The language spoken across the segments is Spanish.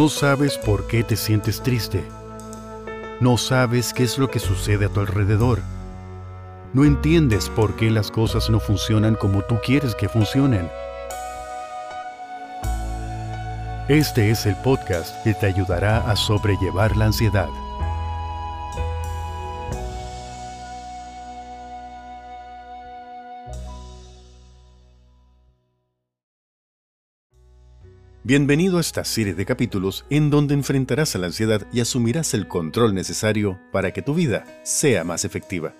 No sabes por qué te sientes triste. No sabes qué es lo que sucede a tu alrededor. No entiendes por qué las cosas no funcionan como tú quieres que funcionen. Este es el podcast que te ayudará a sobrellevar la ansiedad. Bienvenido a esta serie de capítulos en donde enfrentarás a la ansiedad y asumirás el control necesario para que tu vida sea más efectiva.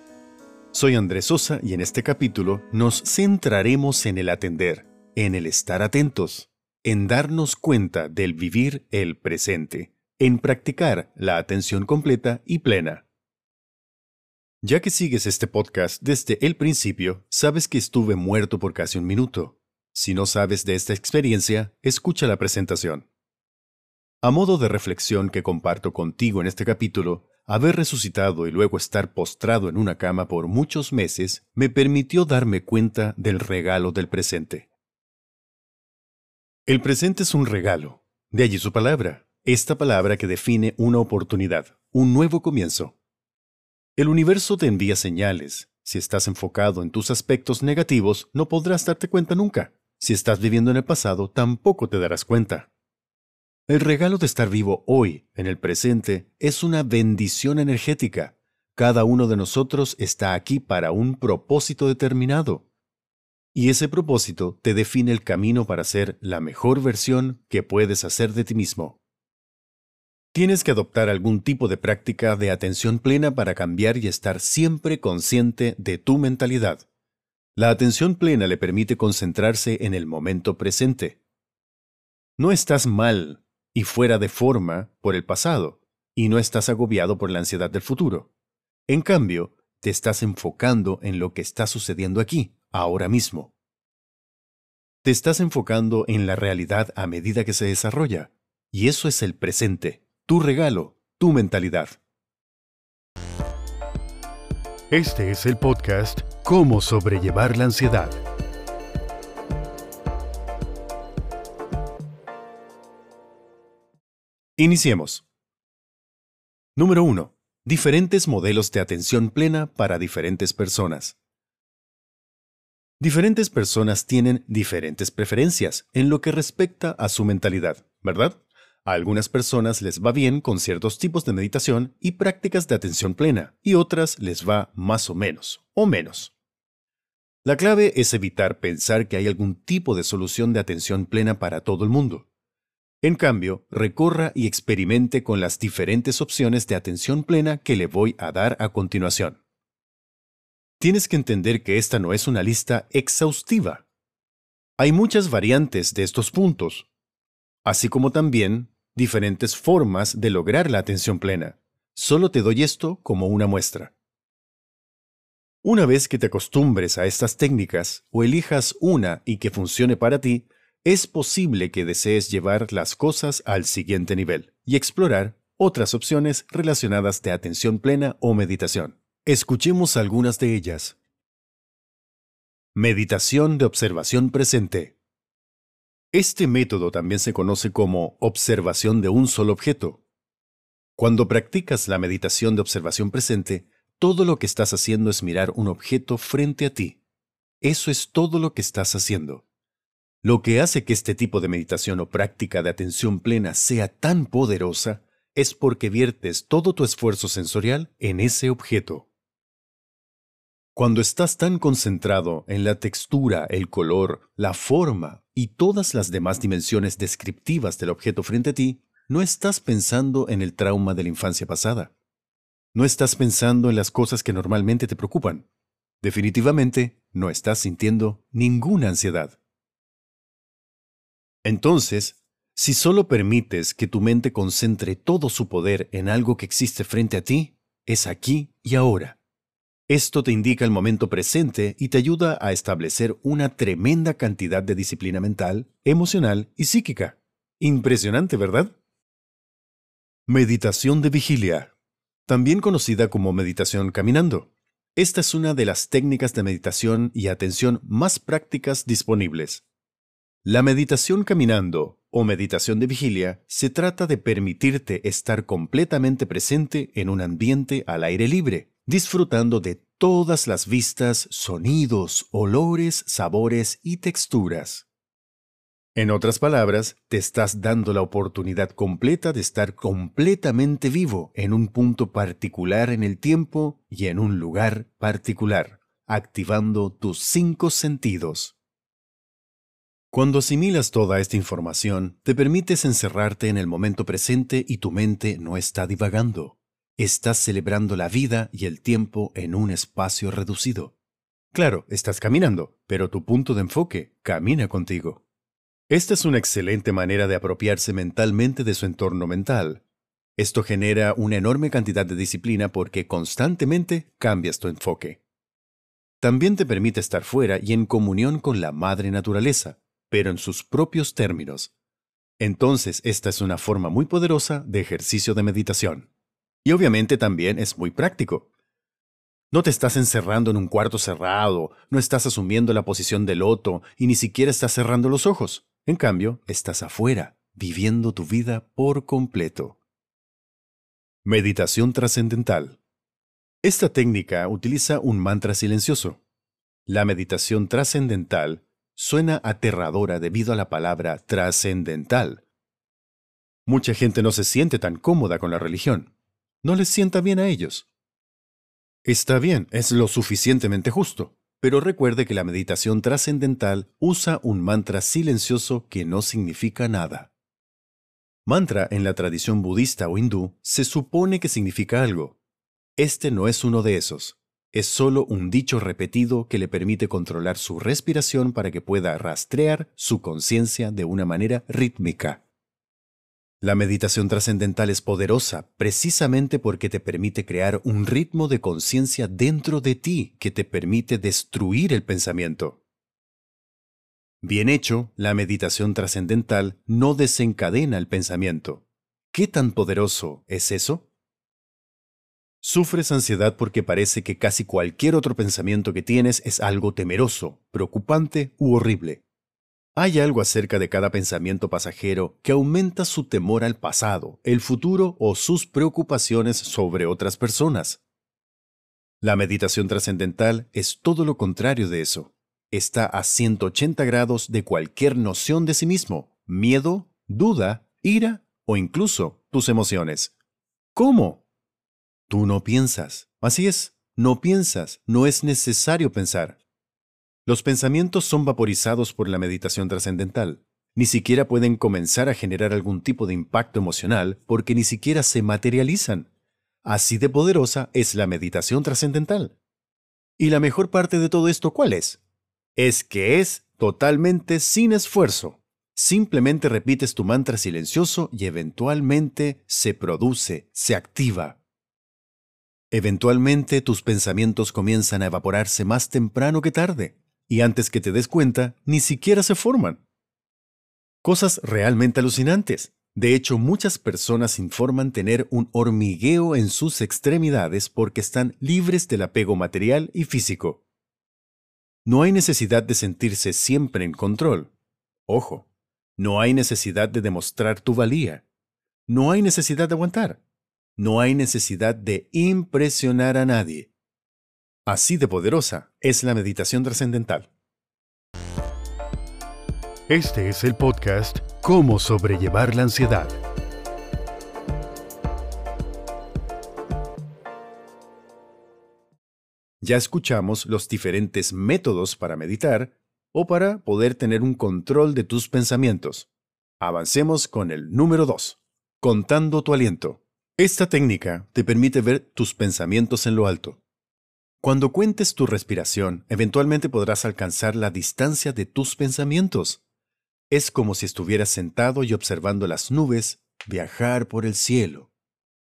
Soy Andrés Sosa y en este capítulo nos centraremos en el atender, en el estar atentos, en darnos cuenta del vivir el presente, en practicar la atención completa y plena. Ya que sigues este podcast desde el principio, sabes que estuve muerto por casi un minuto si no sabes de esta experiencia, escucha la presentación. A modo de reflexión que comparto contigo en este capítulo, haber resucitado y luego estar postrado en una cama por muchos meses me permitió darme cuenta del regalo del presente. El presente es un regalo, de allí su palabra, esta palabra que define una oportunidad, un nuevo comienzo. El universo te envía señales. Si estás enfocado en tus aspectos negativos, no podrás darte cuenta nunca. Si estás viviendo en el pasado, tampoco te darás cuenta. El regalo de estar vivo hoy, en el presente, es una bendición energética. Cada uno de nosotros está aquí para un propósito determinado. Y ese propósito te define el camino para ser la mejor versión que puedes hacer de ti mismo. Tienes que adoptar algún tipo de práctica de atención plena para cambiar y estar siempre consciente de tu mentalidad. La atención plena le permite concentrarse en el momento presente. No estás mal y fuera de forma por el pasado, y no estás agobiado por la ansiedad del futuro. En cambio, te estás enfocando en lo que está sucediendo aquí, ahora mismo. Te estás enfocando en la realidad a medida que se desarrolla, y eso es el presente, tu regalo, tu mentalidad. Este es el podcast Cómo sobrellevar la ansiedad. Iniciemos. Número 1. Diferentes modelos de atención plena para diferentes personas. Diferentes personas tienen diferentes preferencias en lo que respecta a su mentalidad, ¿verdad? A algunas personas les va bien con ciertos tipos de meditación y prácticas de atención plena, y otras les va más o menos, o menos. La clave es evitar pensar que hay algún tipo de solución de atención plena para todo el mundo. En cambio, recorra y experimente con las diferentes opciones de atención plena que le voy a dar a continuación. Tienes que entender que esta no es una lista exhaustiva. Hay muchas variantes de estos puntos, así como también diferentes formas de lograr la atención plena. Solo te doy esto como una muestra. Una vez que te acostumbres a estas técnicas o elijas una y que funcione para ti, es posible que desees llevar las cosas al siguiente nivel y explorar otras opciones relacionadas de atención plena o meditación. Escuchemos algunas de ellas. Meditación de observación presente. Este método también se conoce como observación de un solo objeto. Cuando practicas la meditación de observación presente, todo lo que estás haciendo es mirar un objeto frente a ti. Eso es todo lo que estás haciendo. Lo que hace que este tipo de meditación o práctica de atención plena sea tan poderosa es porque viertes todo tu esfuerzo sensorial en ese objeto. Cuando estás tan concentrado en la textura, el color, la forma y todas las demás dimensiones descriptivas del objeto frente a ti, no estás pensando en el trauma de la infancia pasada. No estás pensando en las cosas que normalmente te preocupan. Definitivamente, no estás sintiendo ninguna ansiedad. Entonces, si solo permites que tu mente concentre todo su poder en algo que existe frente a ti, es aquí y ahora. Esto te indica el momento presente y te ayuda a establecer una tremenda cantidad de disciplina mental, emocional y psíquica. Impresionante, ¿verdad? Meditación de vigilia, también conocida como meditación caminando. Esta es una de las técnicas de meditación y atención más prácticas disponibles. La meditación caminando o meditación de vigilia se trata de permitirte estar completamente presente en un ambiente al aire libre, disfrutando de todas las vistas, sonidos, olores, sabores y texturas. En otras palabras, te estás dando la oportunidad completa de estar completamente vivo en un punto particular en el tiempo y en un lugar particular, activando tus cinco sentidos. Cuando asimilas toda esta información, te permites encerrarte en el momento presente y tu mente no está divagando. Estás celebrando la vida y el tiempo en un espacio reducido. Claro, estás caminando, pero tu punto de enfoque camina contigo. Esta es una excelente manera de apropiarse mentalmente de su entorno mental. Esto genera una enorme cantidad de disciplina porque constantemente cambias tu enfoque. También te permite estar fuera y en comunión con la madre naturaleza, pero en sus propios términos. Entonces, esta es una forma muy poderosa de ejercicio de meditación. Y obviamente también es muy práctico. No te estás encerrando en un cuarto cerrado, no estás asumiendo la posición del loto y ni siquiera estás cerrando los ojos. En cambio, estás afuera, viviendo tu vida por completo. Meditación trascendental. Esta técnica utiliza un mantra silencioso. La meditación trascendental suena aterradora debido a la palabra trascendental. Mucha gente no se siente tan cómoda con la religión. No les sienta bien a ellos. Está bien, es lo suficientemente justo, pero recuerde que la meditación trascendental usa un mantra silencioso que no significa nada. Mantra en la tradición budista o hindú se supone que significa algo. Este no es uno de esos es solo un dicho repetido que le permite controlar su respiración para que pueda rastrear su conciencia de una manera rítmica. La meditación trascendental es poderosa precisamente porque te permite crear un ritmo de conciencia dentro de ti que te permite destruir el pensamiento. Bien hecho, la meditación trascendental no desencadena el pensamiento. ¿Qué tan poderoso es eso? Sufres ansiedad porque parece que casi cualquier otro pensamiento que tienes es algo temeroso, preocupante u horrible. Hay algo acerca de cada pensamiento pasajero que aumenta su temor al pasado, el futuro o sus preocupaciones sobre otras personas. La meditación trascendental es todo lo contrario de eso. Está a 180 grados de cualquier noción de sí mismo, miedo, duda, ira o incluso tus emociones. ¿Cómo? Tú no piensas. Así es, no piensas, no es necesario pensar. Los pensamientos son vaporizados por la meditación trascendental. Ni siquiera pueden comenzar a generar algún tipo de impacto emocional porque ni siquiera se materializan. Así de poderosa es la meditación trascendental. ¿Y la mejor parte de todo esto cuál es? Es que es totalmente sin esfuerzo. Simplemente repites tu mantra silencioso y eventualmente se produce, se activa. Eventualmente tus pensamientos comienzan a evaporarse más temprano que tarde, y antes que te des cuenta, ni siquiera se forman. Cosas realmente alucinantes. De hecho, muchas personas informan tener un hormigueo en sus extremidades porque están libres del apego material y físico. No hay necesidad de sentirse siempre en control. Ojo, no hay necesidad de demostrar tu valía. No hay necesidad de aguantar no hay necesidad de impresionar a nadie. Así de poderosa es la meditación trascendental. Este es el podcast Cómo sobrellevar la ansiedad. Ya escuchamos los diferentes métodos para meditar o para poder tener un control de tus pensamientos. Avancemos con el número 2, contando tu aliento. Esta técnica te permite ver tus pensamientos en lo alto. Cuando cuentes tu respiración, eventualmente podrás alcanzar la distancia de tus pensamientos. Es como si estuvieras sentado y observando las nubes viajar por el cielo.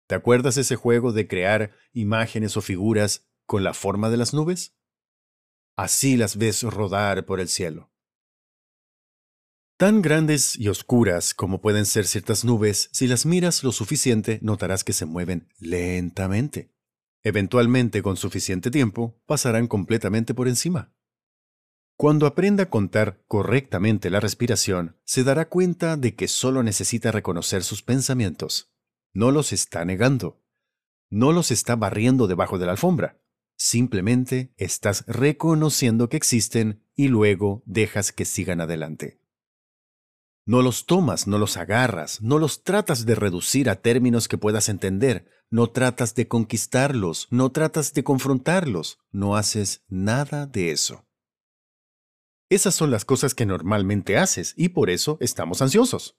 ¿Te acuerdas ese juego de crear imágenes o figuras con la forma de las nubes? Así las ves rodar por el cielo. Tan grandes y oscuras como pueden ser ciertas nubes, si las miras lo suficiente notarás que se mueven lentamente. Eventualmente, con suficiente tiempo, pasarán completamente por encima. Cuando aprenda a contar correctamente la respiración, se dará cuenta de que solo necesita reconocer sus pensamientos. No los está negando. No los está barriendo debajo de la alfombra. Simplemente estás reconociendo que existen y luego dejas que sigan adelante. No los tomas, no los agarras, no los tratas de reducir a términos que puedas entender, no tratas de conquistarlos, no tratas de confrontarlos, no haces nada de eso. Esas son las cosas que normalmente haces y por eso estamos ansiosos.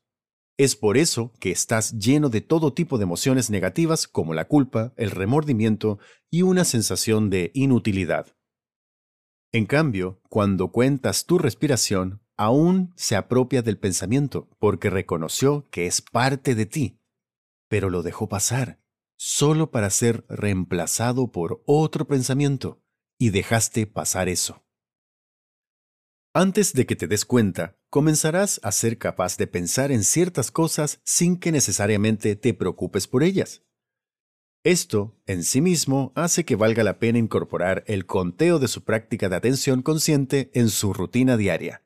Es por eso que estás lleno de todo tipo de emociones negativas como la culpa, el remordimiento y una sensación de inutilidad. En cambio, cuando cuentas tu respiración, aún se apropia del pensamiento porque reconoció que es parte de ti, pero lo dejó pasar, solo para ser reemplazado por otro pensamiento, y dejaste pasar eso. Antes de que te des cuenta, comenzarás a ser capaz de pensar en ciertas cosas sin que necesariamente te preocupes por ellas. Esto, en sí mismo, hace que valga la pena incorporar el conteo de su práctica de atención consciente en su rutina diaria.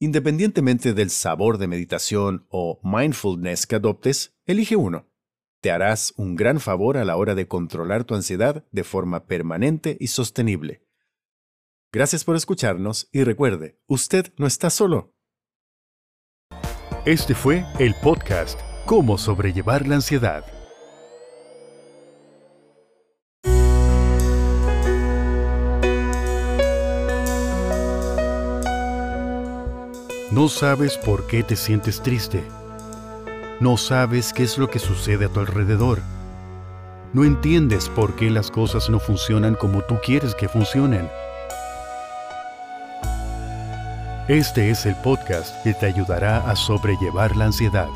Independientemente del sabor de meditación o mindfulness que adoptes, elige uno. Te harás un gran favor a la hora de controlar tu ansiedad de forma permanente y sostenible. Gracias por escucharnos y recuerde, usted no está solo. Este fue el podcast Cómo sobrellevar la ansiedad. No sabes por qué te sientes triste. No sabes qué es lo que sucede a tu alrededor. No entiendes por qué las cosas no funcionan como tú quieres que funcionen. Este es el podcast que te ayudará a sobrellevar la ansiedad.